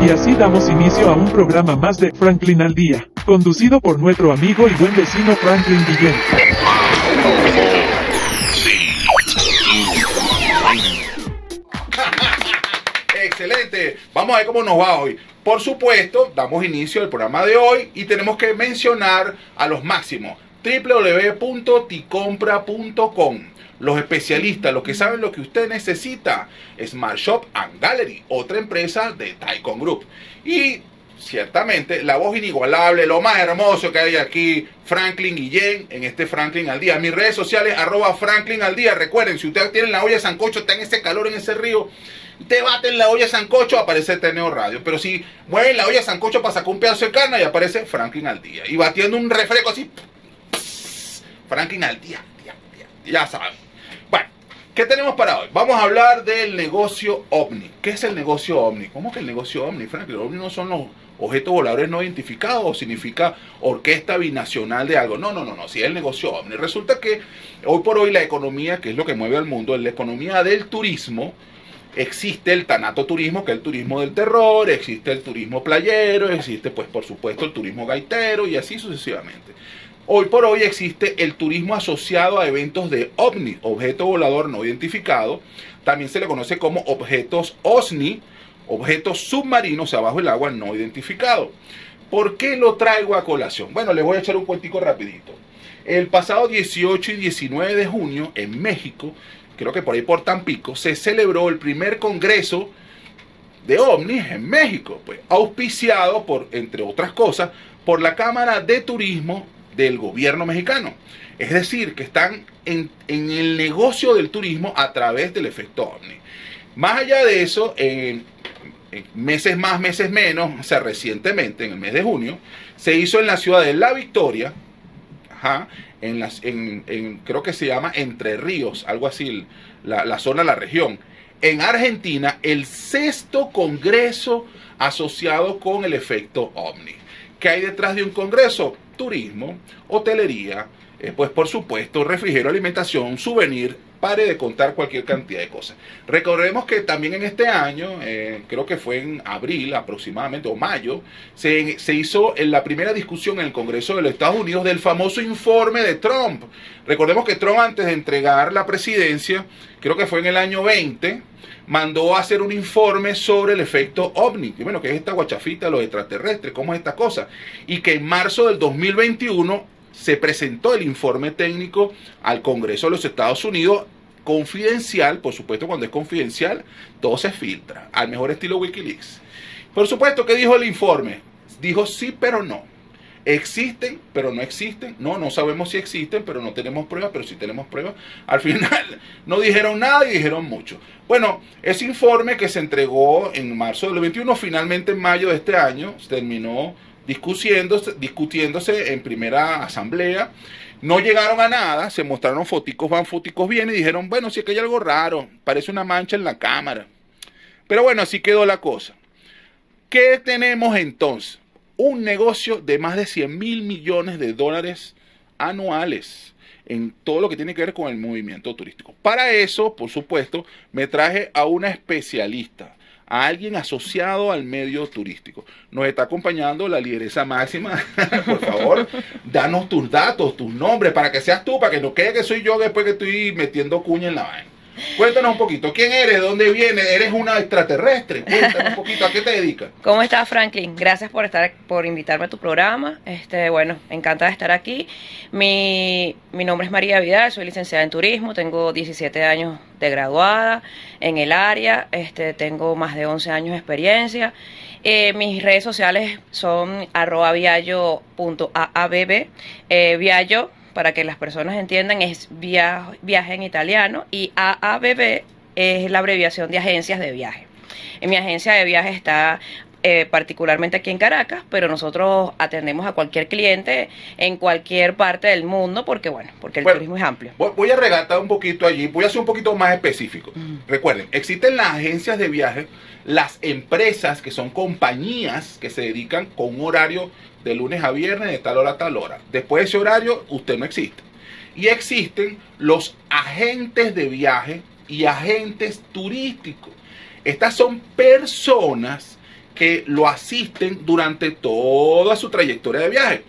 Y así damos inicio a un programa más de Franklin al Día, conducido por nuestro amigo y buen vecino Franklin Guillén. Excelente. Vamos a ver cómo nos va hoy. Por supuesto, damos inicio al programa de hoy y tenemos que mencionar a los máximos www.ticompra.com los especialistas, los que saben lo que usted necesita. Smart Shop and Gallery, otra empresa de Taikon Group. Y ciertamente la voz inigualable, lo más hermoso que hay aquí, Franklin Guillén, en este Franklin al día. Mis redes sociales, arroba Franklin al día. Recuerden, si usted tiene la olla de sancocho, está en ese calor, en ese río, te baten la olla de sancocho, aparece Teneo Radio. Pero si mueven la olla de sancocho para sacar un pedazo de carne, y aparece Franklin al día. Y batiendo un refresco así, Franklin al día, día. Ya saben. Bueno, ¿qué tenemos para hoy? Vamos a hablar del negocio OVNI. ¿Qué es el negocio OVNI? ¿Cómo que el negocio OVNI, Franklin? Los OVNI no son los objetos voladores no identificados o significa orquesta binacional de algo. No, no, no, no, si es el negocio OVNI. Resulta que hoy por hoy la economía, que es lo que mueve al mundo, la economía del turismo, existe el tanato turismo, que es el turismo del terror, existe el turismo playero, existe pues por supuesto el turismo gaitero y así sucesivamente. Hoy por hoy existe el turismo asociado a eventos de OVNI, objeto volador no identificado. También se le conoce como objetos OSNI, objetos submarinos abajo del agua no identificados. ¿Por qué lo traigo a colación? Bueno, les voy a echar un cuentico rapidito. El pasado 18 y 19 de junio en México, creo que por ahí por Tampico, se celebró el primer congreso de ovnis en México, pues auspiciado por, entre otras cosas, por la Cámara de Turismo del gobierno mexicano. Es decir, que están en, el negocio del turismo a través del efecto ovni. Más allá de eso, en, meses más, meses menos, o sea, recientemente, en el mes de junio, se hizo en la ciudad de La Victoria, en, las, en, creo que se llama Entre Ríos, algo así, la, la zona, la región, en Argentina, el sexto congreso asociado con el efecto ovni. ¿Qué hay detrás de un congreso? Turismo, hotelería, eh, pues por supuesto, refrigerio, alimentación, souvenir, pare de contar cualquier cantidad de cosas. Recordemos que también en este año, eh, creo que fue en abril aproximadamente, o mayo, se, hizo en la primera discusión en el Congreso de los Estados Unidos del famoso informe de Trump. Recordemos que Trump antes de entregar la presidencia, creo que fue en el año 20, mandó a hacer un informe sobre el efecto ovni, que bueno, que es esta guachafita, los extraterrestres, cómo es esta cosa, y que en marzo del 2021 se presentó el informe técnico al Congreso de los Estados Unidos, confidencial, por supuesto cuando es confidencial, todo se filtra, al mejor estilo Wikileaks. Por supuesto, ¿qué dijo el informe? Dijo sí, pero no. Existen, pero no existen. No, no sabemos si existen, pero no tenemos pruebas, pero sí tenemos pruebas. Al final no dijeron nada y dijeron mucho. Bueno, ese informe que se entregó en marzo del 21, finalmente en mayo de este año, terminó discutiéndose, discutiéndose en primera asamblea. No llegaron a nada, se mostraron foticos van, foticos vienen y dijeron, bueno, si es que hay algo raro, parece una mancha en la cámara. Pero bueno, así quedó la cosa. ¿Qué tenemos entonces? un negocio de más de 100 mil millones de dólares anuales en todo lo que tiene que ver con el movimiento turístico. Para eso, por supuesto, me traje a una especialista, a alguien asociado al medio turístico. Nos está acompañando la lideresa máxima. por favor, danos tus datos, tus nombres, para que seas tú, para que no quede que soy yo después que estoy metiendo cuña en la vaina. Cuéntanos un poquito, ¿quién eres? ¿De dónde vienes? ¿Eres una extraterrestre? Cuéntanos un poquito, ¿a qué te dedicas? ¿Cómo estás, Franklin? Gracias por estar, por invitarme a tu programa. Este, bueno, encantada de estar aquí. Mi, mi nombre es María Vidal, soy licenciada en turismo, tengo 17 años de graduada en el área, este, tengo más de 11 años de experiencia. Eh, mis redes sociales son arroba viallo.aabb, eh, viallo para que las personas entiendan, es viaje en italiano y AABB es la abreviación de agencias de viaje. En mi agencia de viaje está eh, particularmente aquí en Caracas, pero nosotros atendemos a cualquier cliente en cualquier parte del mundo porque, bueno, porque el turismo es amplio. Voy a regatar un poquito allí, voy a ser un poquito más específico. Recuerden, existen las agencias de viaje, las empresas que son compañías que se dedican con un horario de lunes a viernes de tal hora a tal hora. Después de ese horario, usted no existe. Y existen los agentes de viaje y agentes turísticos. Estas son personas que lo asisten durante toda su trayectoria de viaje.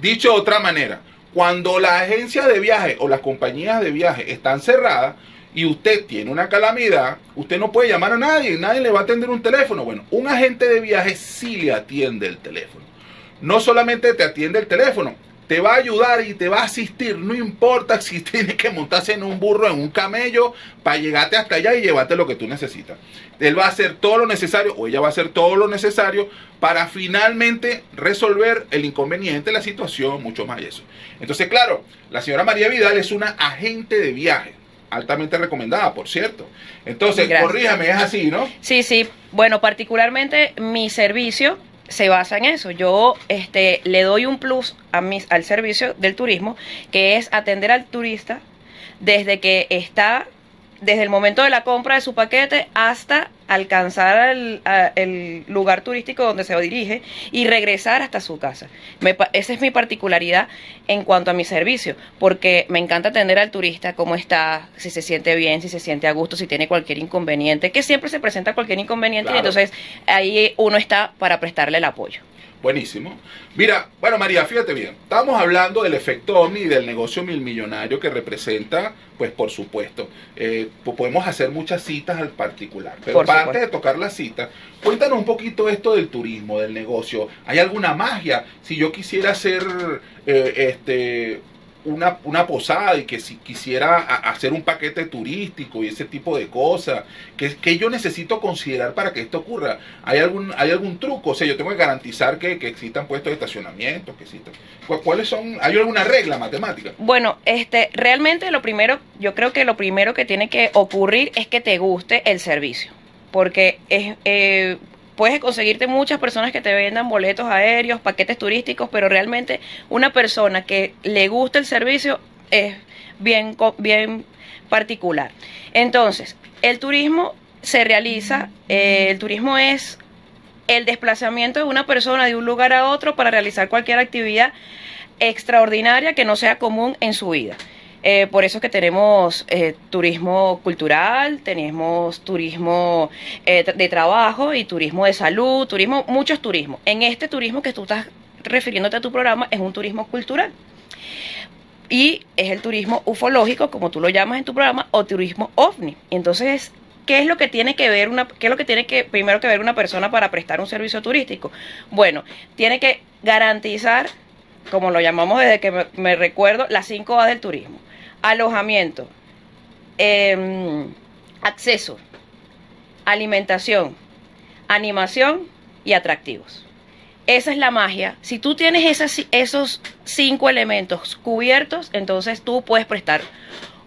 Dicho de otra manera, cuando la agencia de viaje o las compañías de viaje están cerradas y usted tiene una calamidad, usted no puede llamar a nadie, nadie le va a atender un teléfono. Bueno, un agente de viaje sí le atiende el teléfono. No solamente te atiende el teléfono, te va a ayudar y te va a asistir, no importa si tienes que montarse en un burro, en un camello, para llegarte hasta allá y llevarte lo que tú necesitas. Él va a hacer todo lo necesario, o ella va a hacer todo lo necesario para finalmente resolver el inconveniente, la situación, mucho más eso. Entonces, claro, la señora María Vidal es una agente de viaje altamente recomendada, por cierto. Entonces, Gracias. corríjame, es así, ¿no? Sí, sí. Bueno, particularmente mi servicio se basa en eso. Yo este, le doy un plus a mis, al servicio del turismo, que es atender al turista desde que está, desde el momento de la compra de su paquete hasta alcanzar el, a- el lugar turístico donde se dirige y regresar hasta su casa. Me esa es mi particularidad en cuanto a mi servicio, porque me encanta atender al turista, cómo está, si se siente bien, si se siente a gusto, si tiene cualquier inconveniente, que siempre se presenta cualquier inconveniente y entonces ahí uno está para prestarle el apoyo. Buenísimo. Mira, bueno María, fíjate bien, estábamos hablando del efecto Omni y del negocio mil millonario que representa, pues por supuesto, eh, po- podemos hacer muchas citas al particular, pero Por para. Antes de tocar la cita, cuéntanos un poquito esto del turismo, del negocio. ¿Hay alguna magia? Si yo quisiera hacer eh, este una, una posada y que si quisiera hacer un paquete turístico y ese tipo de cosas, ¿qué, qué yo necesito considerar para que esto ocurra? ¿Hay algún, hay algún truco? O sea, yo tengo que garantizar que, que existan puestos de estacionamiento, que existan. ¿Cu- ¿Cuáles son? ¿Hay alguna regla matemática? Bueno, este, realmente lo primero, yo creo que lo primero que tiene que ocurrir es que te guste el servicio, porque es, eh, puedes conseguirte muchas personas que te vendan boletos aéreos, paquetes turísticos, pero realmente una persona que le gusta el servicio es bien, bien particular. Entonces, el turismo se realiza, eh, el turismo es el desplazamiento de una persona de un lugar a otro para realizar cualquier actividad extraordinaria que no sea común en su vida. Eh, por eso es que tenemos eh, turismo cultural, tenemos turismo eh, de trabajo y turismo de salud, turismo, muchos turismos. En este turismo que tú estás refiriéndote a tu programa es un turismo cultural. Y es el turismo ufológico, como tú lo llamas en tu programa, o turismo ovni. Entonces, ¿qué es lo que tiene que ver una, qué es lo que tiene que primero que ver una persona para prestar un servicio turístico? Bueno, tiene que garantizar, como lo llamamos desde que me recuerdo, las 5 A del turismo. Alojamiento, em, acceso, alimentación, animación y atractivos. Esa es la magia. Si tú tienes esos cinco elementos cubiertos, entonces tú puedes prestar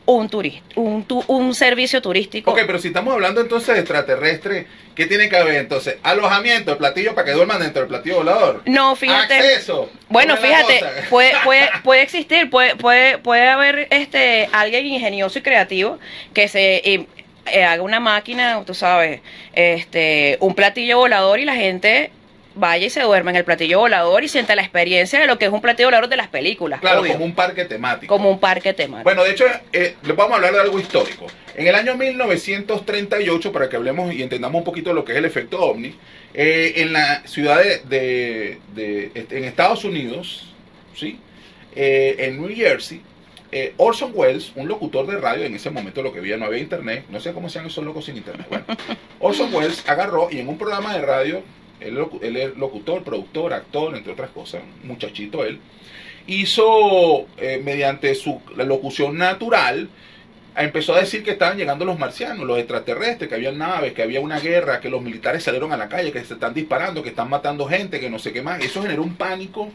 un, turista, un, tu- un servicio turístico. Ok, pero si estamos hablando entonces de extraterrestre, ¿qué tiene que haber entonces? Alojamiento, el platillo para que duerman dentro del platillo volador. No, fíjate. Acceso. Bueno, ¿cómo es la fíjate, puede, puede, puede existir, puede, puede, puede haber este alguien ingenioso y creativo que se eh, eh, haga una máquina, tú sabes, este, un platillo volador y la gente vaya y se duerma en el platillo volador y sienta la experiencia de lo que es un platillo volador de las películas. Claro, obvio. como un parque temático. como un parque temático. Bueno, de hecho, eh, les vamos a hablar de algo histórico. En el año 1938, para que hablemos y entendamos un poquito lo que es el efecto ovni, eh, en la ciudad de, de- de- este, en Estados Unidos, ¿sí? Eh, en New Jersey, eh, Orson Welles, un locutor de radio, en ese momento lo que había, no había internet, no sé cómo sean esos locos sin internet. Bueno, Orson Welles agarró y en un programa de radio, él, él es locutor, productor, actor, entre otras cosas, un muchachito él, hizo eh, mediante su la locución natural empezó a decir que estaban llegando los marcianos, los extraterrestres, que había naves, que había una guerra, que los militares salieron a la calle, que se están disparando, que están matando gente, que no sé qué más. Eso generó un pánico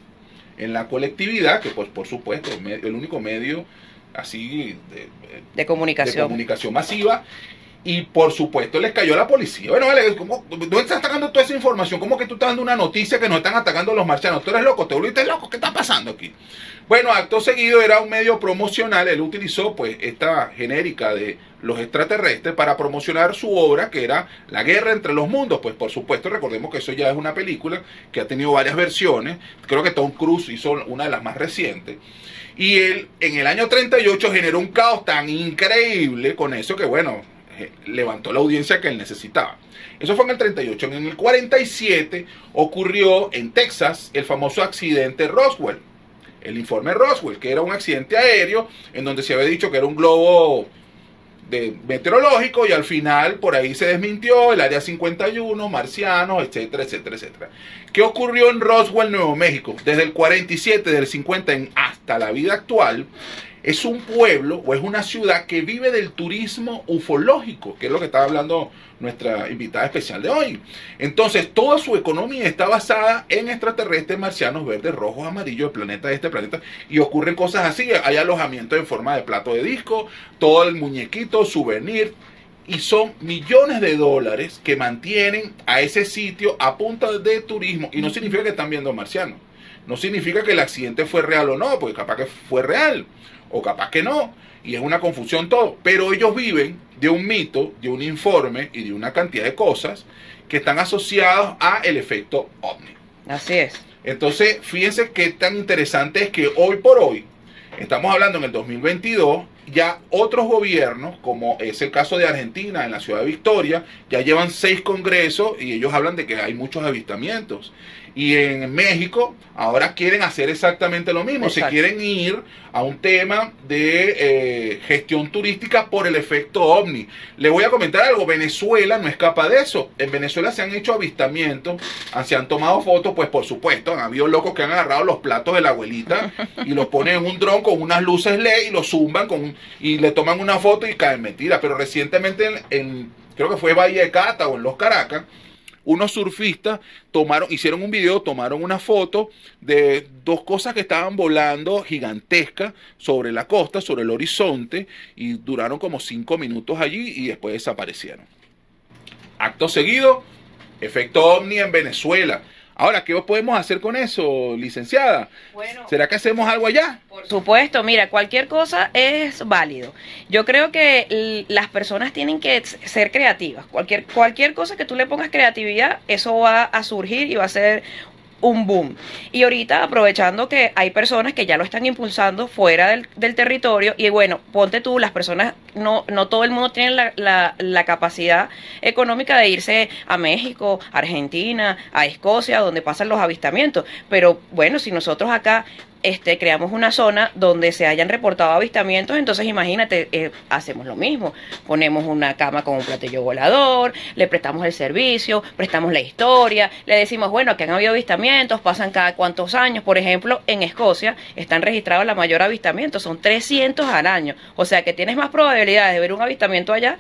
en la colectividad, que pues por supuesto el único medio así de, de de comunicación. comunicación masiva. Y por supuesto les cayó la policía. Bueno, vale, ¿cómo, ¿dónde estás sacando toda esa información? ¿Cómo que tú estás dando una noticia que nos están atacando los marcianos? Tú eres loco, te volviste loco, ¿qué está pasando aquí? Bueno, acto seguido era un medio promocional, él utilizó pues esta genérica de los extraterrestres para promocionar su obra que era La guerra entre los mundos, pues por supuesto recordemos que eso ya es una película que ha tenido varias versiones, creo que Tom Cruise hizo una de las más recientes. Y él en el año 38 generó un caos tan increíble con eso que bueno, levantó la audiencia que él necesitaba. Eso fue en el 38. En el 47 ocurrió en Texas el famoso accidente Roswell. El informe Roswell, que era un accidente aéreo en donde se había dicho que era un globo de meteorológico y al final por ahí se desmintió el área 51, marcianos, etcétera, etcétera, etcétera. ¿Qué ocurrió en Roswell, Nuevo México? Desde el 47, del 50 en hasta la vida actual, es un pueblo o es una ciudad que vive del turismo ufológico, que es lo que estaba hablando nuestra invitada especial de hoy. Entonces, toda su economía está basada en extraterrestres marcianos verdes, rojos, amarillos, el planeta de este planeta, y ocurren cosas así. Hay alojamiento en forma de plato de disco, todo el muñequito, souvenir, y son millones de dólares que mantienen a ese sitio a punta de turismo. Y no significa que están viendo marcianos. No significa que el accidente fue real o no, porque capaz que fue real o capaz que no, y es una confusión todo, pero ellos viven de un mito, de un informe y de una cantidad de cosas que están asociados a el efecto ovni. Así es. Entonces, fíjense qué tan interesante es que hoy por hoy, estamos hablando en el 2022, ya otros gobiernos, como es el caso de Argentina en la ciudad de Victoria, ya llevan seis congresos y ellos hablan de que hay muchos avistamientos. Y en México ahora quieren hacer exactamente lo mismo, se quieren ir a un tema de eh, gestión turística por el efecto ovni. Le voy a comentar algo, Venezuela no escapa de eso. En Venezuela se han hecho avistamientos, ah, se han tomado fotos, pues por supuesto, han habido locos que han agarrado los platos de la abuelita y los ponen en un dron con unas luces LED y los zumban con, y le toman una foto y caen mentiras. Pero recientemente en, en creo que fue Valle de Cata o en Los Caracas, unos surfistas tomaron, hicieron un video, tomaron una foto de dos cosas que estaban volando gigantescas sobre la costa, sobre el horizonte, y duraron como cinco minutos allí y después desaparecieron. Acto seguido, efecto ovni en Venezuela. Ahora, ¿qué podemos hacer con eso, licenciada? Bueno, ¿Será que hacemos algo allá? Por supuesto, mira, cualquier cosa es válido. Yo creo que las personas tienen que ser creativas. Cualquier, cualquier cosa que tú le pongas creatividad, eso va a surgir y va a ser un boom. Y ahorita aprovechando que hay personas que ya lo están impulsando fuera del, territorio y bueno, ponte tú, las personas, no, no todo el mundo tiene la, la, capacidad económica de irse a México, Argentina, a Escocia, donde pasan los avistamientos, pero bueno, si nosotros acá este, creamos una zona donde se hayan reportado avistamientos, entonces imagínate, eh, hacemos lo mismo, ponemos una cama con un platillo volador, le prestamos el servicio, prestamos la historia, le decimos, bueno, que han habido avistamientos, pasan cada cuantos años, por ejemplo, en Escocia están registrados la mayor avistamiento, son 300 al año, o sea que tienes más probabilidades de ver un avistamiento allá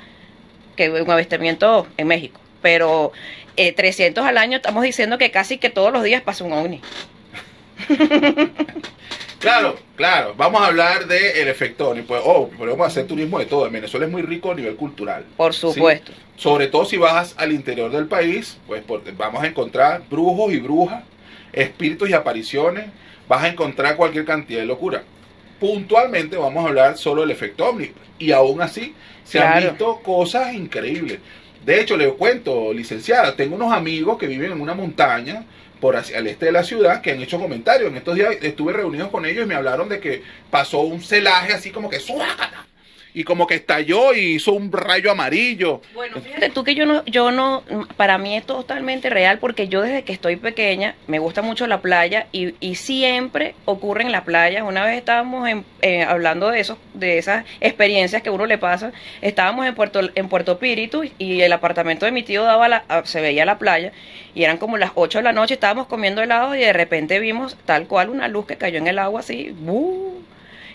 que un avistamiento en México, pero 300 eh, al año estamos diciendo que casi que todos los días pasa un ovni. Claro, claro. Vamos a hablar del efecto Pues, oh, podemos hacer turismo de todo. En Venezuela es muy rico a nivel cultural. Por supuesto. Sobre todo si vas al interior del país, pues vamos a encontrar brujos y brujas, espíritus y apariciones. Vas a encontrar cualquier cantidad de locura. Puntualmente vamos a hablar solo del efecto ovni. Y aún así se han visto cosas increíbles. De hecho, le cuento, licenciada, tengo unos amigos que viven en una montaña por hacia el este de la ciudad que han hecho comentarios. En estos días estuve reunido con ellos y me hablaron de que pasó un celaje así como que ¡suácata! Y como que estalló y hizo un rayo amarillo. Bueno, fíjate tú que yo no, yo no, para mí es totalmente real porque yo desde que estoy pequeña me gusta mucho la playa y, y siempre ocurre en la playa. Una vez estábamos eh, hablando de eso, de esas experiencias que uno le pasa. Estábamos en Puerto, en Puerto Píritu y el apartamento de mi tío daba la, se veía la playa y eran como las 8 de la noche, estábamos comiendo helado y de repente vimos tal cual una luz que cayó en el agua así,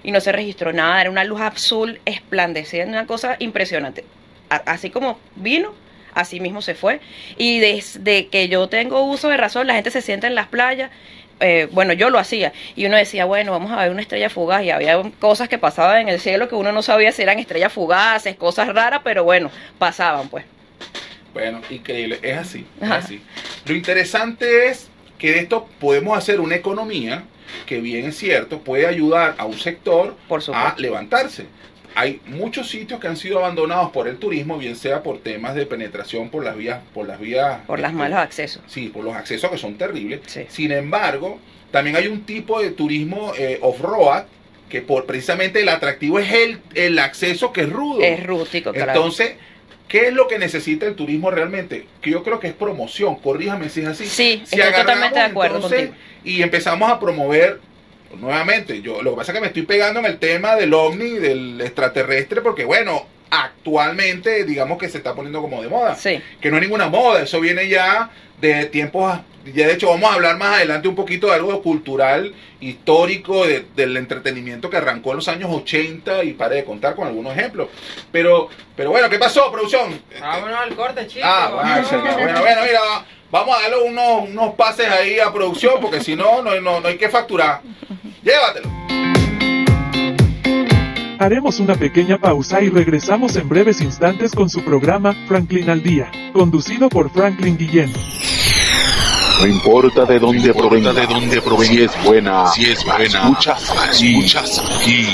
y no se registró nada, era una luz azul esplandecida, una cosa impresionante. así como vino, así mismo se fue. Y desde que yo tengo uso de razón, la gente se sienta en las playas. Eh, bueno, yo lo hacía y uno decía, bueno, vamos a ver una estrella fugaz y había cosas que pasaban en el cielo que uno no sabía si eran estrellas fugaces, cosas raras, pero bueno, pasaban pues. Bueno, increíble, es así, es así. Lo interesante es que de esto podemos hacer una economía que bien es cierto, puede ayudar a un sector a levantarse. Hay muchos sitios que han sido abandonados por el turismo, bien sea por temas de penetración por las vías, por las vías, por los este, malos accesos. Sí, por los accesos que son terribles. Sin embargo, también hay un tipo de turismo eh, off-road que por precisamente el atractivo es el, el acceso que es rudo. Es rústico, claro. Entonces, ¿Qué es lo que necesita el turismo realmente? Que yo creo que es promoción, corríjame si es así. Sí, Si estoy totalmente de acuerdo entonces, contigo. Y empezamos a promover nuevamente. Yo lo que pasa es que me estoy pegando en el tema del ovni, del extraterrestre, porque bueno, actualmente digamos que se está poniendo como de moda. Sí. Que no es ninguna moda, eso viene ya de tiempos. Ya de hecho vamos a hablar más adelante un poquito de algo cultural, histórico, de- del entretenimiento que arrancó en los años 80 y pare de contar con algunos ejemplos. Pero, pero bueno, ¿qué pasó, producción? Vámonos al corte, chicos. Ah, bueno, bueno, mira, vamos a darle unos, unos pases ahí a producción porque si no, no, no, no hay que facturar. Llévatelo. Haremos una pequeña pausa y regresamos en breves instantes con su programa Franklin al Día, conducido por Franklin Guillén. No importa de dónde provenga, de dónde provenga, si es buena, si es buena, escuchas aquí, escuchas aquí.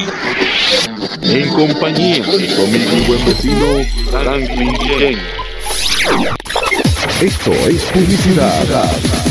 en compañía de conmigo mi buen vecino Franklin Guillén. Esto es publicidad.